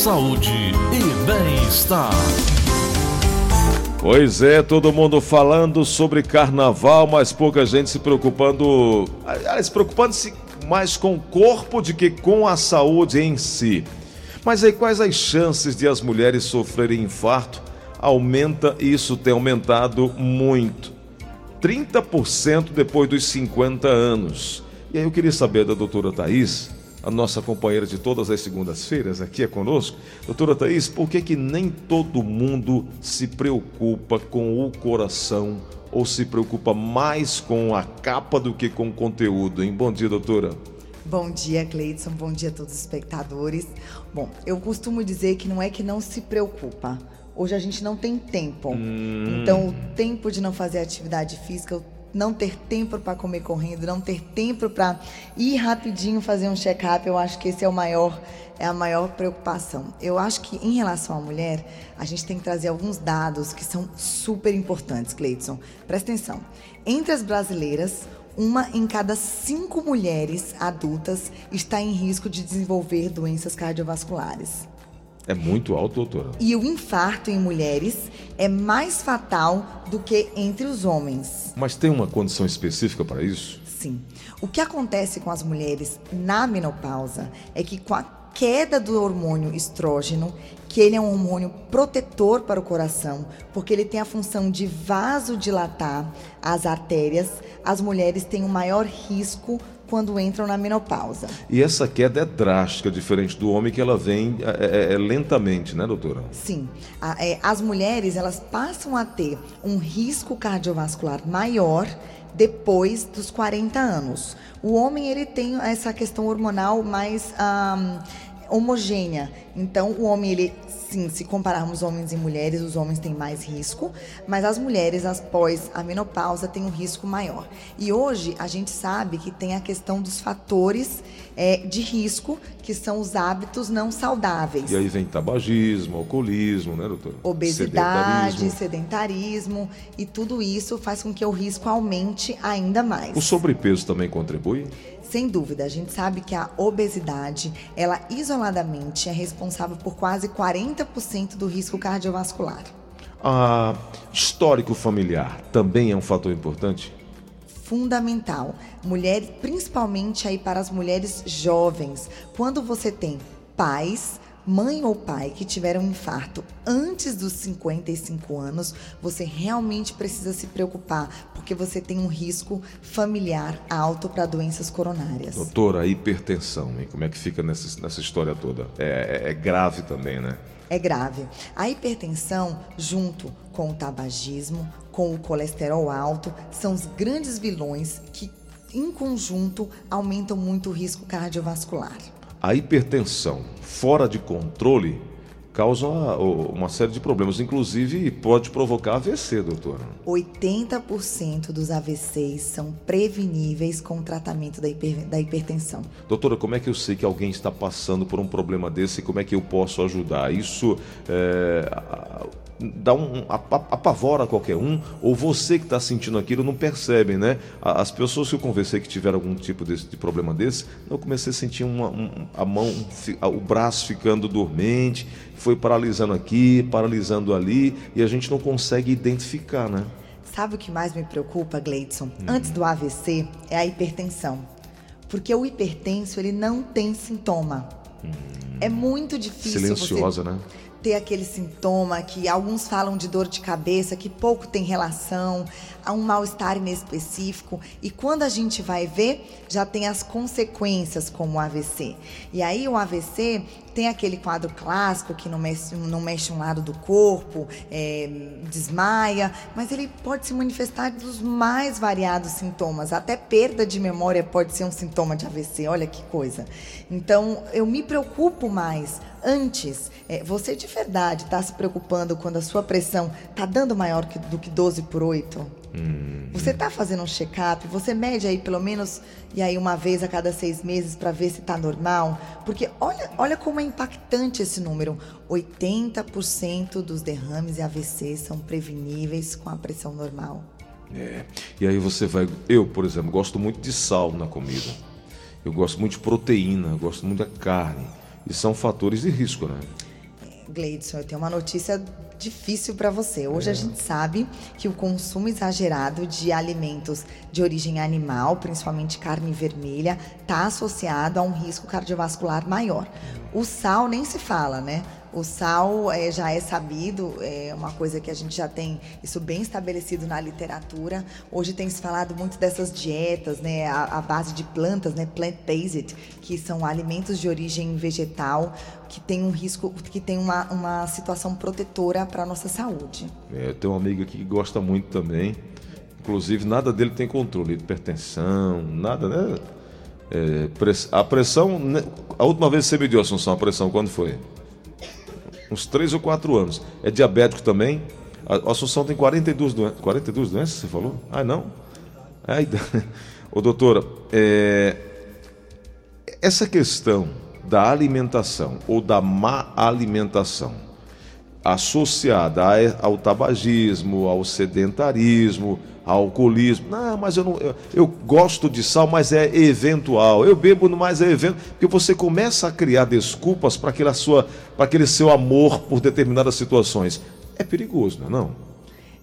saúde e bem-estar. Pois é, todo mundo falando sobre carnaval, mas pouca gente se preocupando, aliás, preocupando-se mais com o corpo do que com a saúde em si. Mas aí quais as chances de as mulheres sofrerem infarto? Aumenta, isso tem aumentado muito. 30% depois dos 50 anos. E aí eu queria saber da doutora Thais, a nossa companheira de todas as segundas-feiras aqui é conosco. Doutora Thais, por que, que nem todo mundo se preocupa com o coração ou se preocupa mais com a capa do que com o conteúdo, hein? Bom dia, doutora. Bom dia, Cleidson. Bom dia a todos os espectadores. Bom, eu costumo dizer que não é que não se preocupa. Hoje a gente não tem tempo. Hum. Então, o tempo de não fazer atividade física, não ter tempo para comer correndo, não ter tempo para ir rapidinho fazer um check-up, eu acho que esse é o maior é a maior preocupação. Eu acho que em relação à mulher, a gente tem que trazer alguns dados que são super importantes, Cleidson. Presta atenção. Entre as brasileiras, uma em cada cinco mulheres adultas está em risco de desenvolver doenças cardiovasculares. É muito alto, doutora. E o infarto em mulheres é mais fatal do que entre os homens. Mas tem uma condição específica para isso? Sim. O que acontece com as mulheres na menopausa é que com a queda do hormônio estrógeno, que ele é um hormônio protetor para o coração, porque ele tem a função de vasodilatar as artérias, as mulheres têm um maior risco quando entram na menopausa. E essa queda é drástica, diferente do homem, que ela vem é, é, é lentamente, né, doutora? Sim. A, é, as mulheres, elas passam a ter um risco cardiovascular maior depois dos 40 anos. O homem, ele tem essa questão hormonal mais... Um, homogênea. Então, o homem, ele, sim, se compararmos homens e mulheres, os homens têm mais risco, mas as mulheres, após a menopausa, têm um risco maior. E hoje, a gente sabe que tem a questão dos fatores é, de risco, que são os hábitos não saudáveis. E aí vem tabagismo, alcoolismo, né, doutor? Obesidade, sedentarismo. sedentarismo, e tudo isso faz com que o risco aumente ainda mais. O sobrepeso também contribui? Sem dúvida, a gente sabe que a obesidade, ela isoladamente é responsável por quase 40% do risco cardiovascular. Ah, histórico familiar também é um fator importante? Fundamental. Mulheres, principalmente aí para as mulheres jovens. Quando você tem pais, mãe ou pai que tiveram um infarto antes dos 55 anos, você realmente precisa se preocupar, porque você tem um risco familiar alto para doenças coronárias. Doutora, a hipertensão, hein? como é que fica nessa, nessa história toda? É, é, é grave também, né? É grave. A hipertensão, junto com o tabagismo, com o colesterol alto, são os grandes vilões que, em conjunto, aumentam muito o risco cardiovascular. A hipertensão fora de controle causa uma série de problemas, inclusive pode provocar AVC, doutora. 80% dos AVCs são preveníveis com o tratamento da, hiper, da hipertensão. Doutora, como é que eu sei que alguém está passando por um problema desse e como é que eu posso ajudar? Isso é, dá um, apavora qualquer um, ou você que está sentindo aquilo não percebe, né? As pessoas que eu conversei que tiveram algum tipo de, de problema desse, eu comecei a sentir uma, um, a mão, o braço ficando dormente, foi paralisando aqui, paralisando ali, e a gente não consegue identificar, né? Sabe o que mais me preocupa, Gleidson? Hum. Antes do AVC, é a hipertensão. Porque o hipertenso, ele não tem sintoma. Hum. É muito difícil. Silenciosa, você... né? Ter aquele sintoma que alguns falam de dor de cabeça, que pouco tem relação, a um mal-estar inespecífico. E quando a gente vai ver, já tem as consequências, como o AVC. E aí o AVC tem aquele quadro clássico que não mexe, não mexe um lado do corpo, é, desmaia, mas ele pode se manifestar dos mais variados sintomas. Até perda de memória pode ser um sintoma de AVC. Olha que coisa. Então eu me preocupo mais antes. É, você de verdade está se preocupando quando a sua pressão está dando maior que, do que 12 por 8? Hum. Você está fazendo um check-up? Você mede aí pelo menos e aí uma vez a cada seis meses para ver se está normal? Porque olha, olha como é impactante esse número. 80% dos derrames e AVC são preveníveis com a pressão normal. É. E aí você vai. Eu, por exemplo, gosto muito de sal na comida. Eu gosto muito de proteína, gosto muito da carne. E são fatores de risco, né? Gleidson, eu tenho uma notícia difícil para você. Hoje é. a gente sabe que o consumo exagerado de alimentos de origem animal, principalmente carne vermelha, está associado a um risco cardiovascular maior. O sal nem se fala, né? O sal é, já é sabido, é uma coisa que a gente já tem isso bem estabelecido na literatura. Hoje tem se falado muito dessas dietas, né, a, a base de plantas, né, plant-based, que são alimentos de origem vegetal, que tem um risco, que tem uma, uma situação protetora para a nossa saúde. É, eu tenho uma amiga que gosta muito também. Inclusive, nada dele tem controle, hipertensão, nada, né? É, a pressão, né, a última vez que você mediu, Assunção, a pressão, quando foi? Uns 3 ou 4 anos. É diabético também. A Assunção tem 42 doenças. 42 doenças, você falou? Ah, não? Ai, Ô, doutora, é... essa questão da alimentação ou da má alimentação associada ao tabagismo, ao sedentarismo, alcoolismo. Não, mas eu não. Eu, eu, gosto de sal, mas é eventual. Eu bebo, mas é evento. Porque você começa a criar desculpas para aquele, sua, para aquele seu amor por determinadas situações. É perigoso, não é? Não?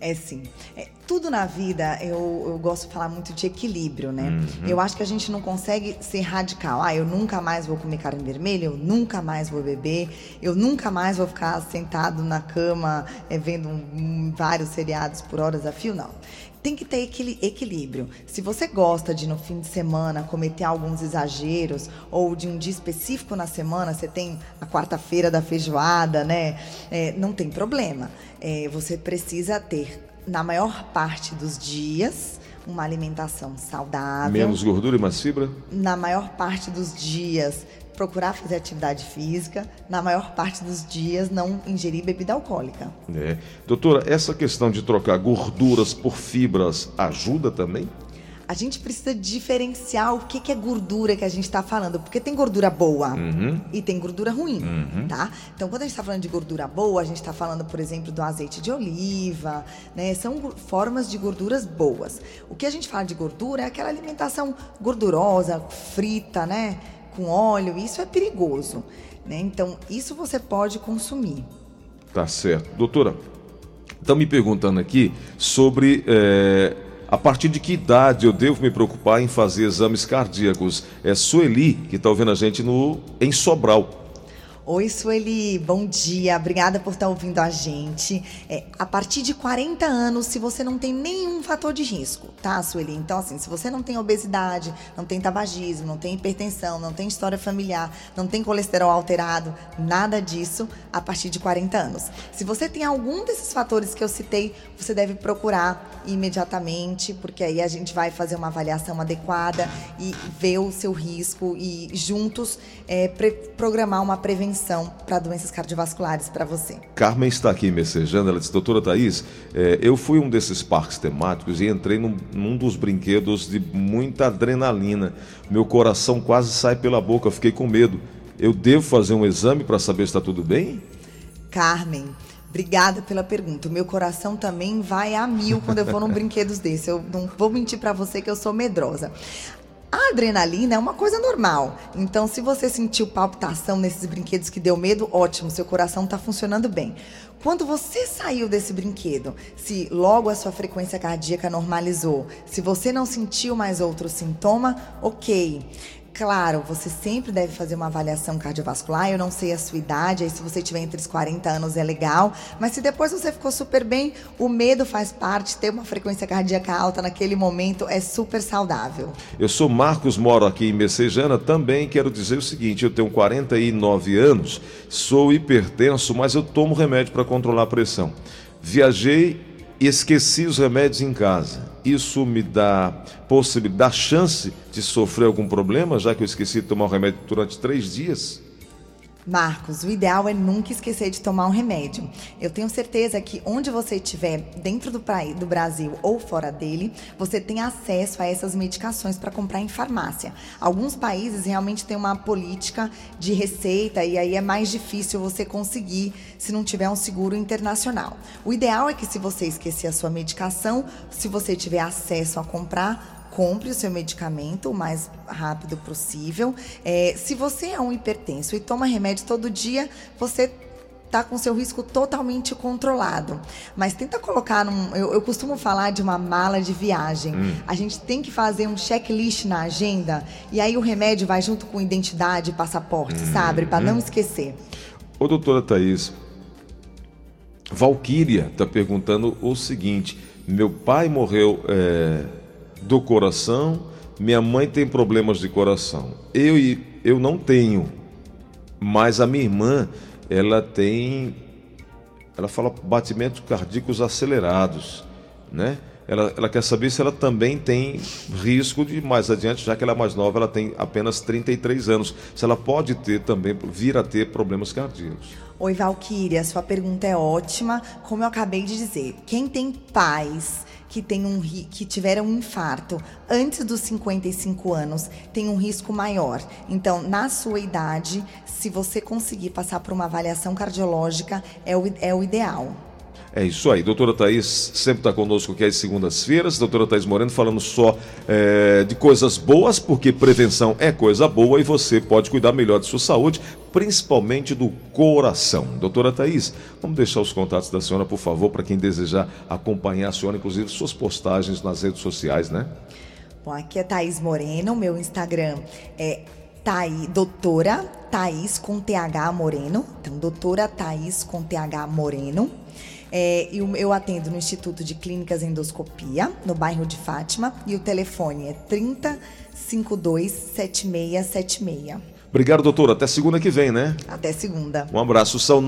É sim. É, tudo na vida, eu, eu gosto de falar muito de equilíbrio, né? Uhum. Eu acho que a gente não consegue ser radical. Ah, eu nunca mais vou comer carne vermelha, eu nunca mais vou beber, eu nunca mais vou ficar sentado na cama é, vendo um, vários seriados por horas a fio, não tem que ter equilíbrio. Se você gosta de no fim de semana cometer alguns exageros ou de um dia específico na semana, você tem a quarta-feira da feijoada, né? É, não tem problema. É, você precisa ter na maior parte dos dias uma alimentação saudável. Menos gordura e mais fibra? Na maior parte dos dias, procurar fazer atividade física, na maior parte dos dias não ingerir bebida alcoólica. É. Doutora, essa questão de trocar gorduras por fibras ajuda também? a gente precisa diferenciar o que, que é gordura que a gente está falando. Porque tem gordura boa uhum. e tem gordura ruim, uhum. tá? Então, quando a gente está falando de gordura boa, a gente está falando, por exemplo, do azeite de oliva, né? São formas de gorduras boas. O que a gente fala de gordura é aquela alimentação gordurosa, frita, né? Com óleo. Isso é perigoso, né? Então, isso você pode consumir. Tá certo. Doutora, estão me perguntando aqui sobre... É a partir de que idade eu devo me preocupar em fazer exames cardíacos? É Sueli, que está ouvindo a gente no, em Sobral. Oi, Sueli, bom dia. Obrigada por estar ouvindo a gente. É, a partir de 40 anos, se você não tem nenhum fator de risco, tá, Sueli? Então, assim, se você não tem obesidade, não tem tabagismo, não tem hipertensão, não tem história familiar, não tem colesterol alterado, nada disso, a partir de 40 anos. Se você tem algum desses fatores que eu citei, você deve procurar imediatamente, porque aí a gente vai fazer uma avaliação adequada e ver o seu risco e juntos é, programar uma prevenção atenção para doenças cardiovasculares para você. Carmen está aqui messejando, ela disse, doutora Thaís, é, eu fui um desses parques temáticos e entrei num, num, dos brinquedos de muita adrenalina. Meu coração quase sai pela boca, fiquei com medo. Eu devo fazer um exame para saber se está tudo bem? Carmen, Obrigada pela pergunta. O meu coração também vai a mil quando eu vou num brinquedos desse. Eu não vou mentir para você que eu sou medrosa. A adrenalina é uma coisa normal. Então, se você sentiu palpitação nesses brinquedos que deu medo, ótimo, seu coração está funcionando bem. Quando você saiu desse brinquedo, se logo a sua frequência cardíaca normalizou, se você não sentiu mais outro sintoma, ok. Claro, você sempre deve fazer uma avaliação cardiovascular. Eu não sei a sua idade, aí se você tiver entre os 40 anos é legal. Mas se depois você ficou super bem, o medo faz parte. Ter uma frequência cardíaca alta naquele momento é super saudável. Eu sou Marcos, moro aqui em Messejana. Também quero dizer o seguinte: eu tenho 49 anos, sou hipertenso, mas eu tomo remédio para controlar a pressão. Viajei e esqueci os remédios em casa. Isso me dá possibilidade, dá chance de sofrer algum problema, já que eu esqueci de tomar o remédio durante três dias? Marcos, o ideal é nunca esquecer de tomar um remédio. Eu tenho certeza que onde você estiver, dentro do, do Brasil ou fora dele, você tem acesso a essas medicações para comprar em farmácia. Alguns países realmente têm uma política de receita e aí é mais difícil você conseguir se não tiver um seguro internacional. O ideal é que se você esquecer a sua medicação, se você tiver acesso a comprar, compre o seu medicamento o mais rápido possível. É, se você é um hipertenso e toma remédio todo dia, você tá com seu risco totalmente controlado. Mas tenta colocar num. Eu, eu costumo falar de uma mala de viagem. Hum. A gente tem que fazer um checklist na agenda e aí o remédio vai junto com identidade e passaporte, hum, sabe? Para hum. não esquecer. Ô, doutora Thaís, Valquíria está perguntando o seguinte: meu pai morreu é, do coração, minha mãe tem problemas de coração. Eu, eu não tenho, mas a minha irmã ela tem, ela fala batimentos cardíacos acelerados, né? Ela, ela, quer saber se ela também tem risco de mais adiante, já que ela é mais nova, ela tem apenas 33 anos. Se ela pode ter também, vir a ter problemas cardíacos. Oi, Valquíria, sua pergunta é ótima. Como eu acabei de dizer, quem tem pais que, tem um, que tiveram um infarto antes dos 55 anos tem um risco maior. Então, na sua idade, se você conseguir passar por uma avaliação cardiológica, é o, é o ideal. É isso aí. Doutora Thaís sempre está conosco aqui às segundas-feiras. Doutora Thaís Moreno falando só é, de coisas boas, porque prevenção é coisa boa e você pode cuidar melhor de sua saúde, principalmente do coração. Doutora Thaís, vamos deixar os contatos da senhora, por favor, para quem desejar acompanhar a senhora, inclusive suas postagens nas redes sociais, né? Bom, aqui é Thaís Moreno, meu Instagram é Thaí, doutora Thaís com TH Moreno. Então, doutora Thaís com TH Moreno. É, eu, eu atendo no Instituto de Clínicas Endoscopia, no bairro de Fátima, e o telefone é 3052 7676. Obrigado, doutor. Até segunda que vem, né? Até segunda. Um abraço. São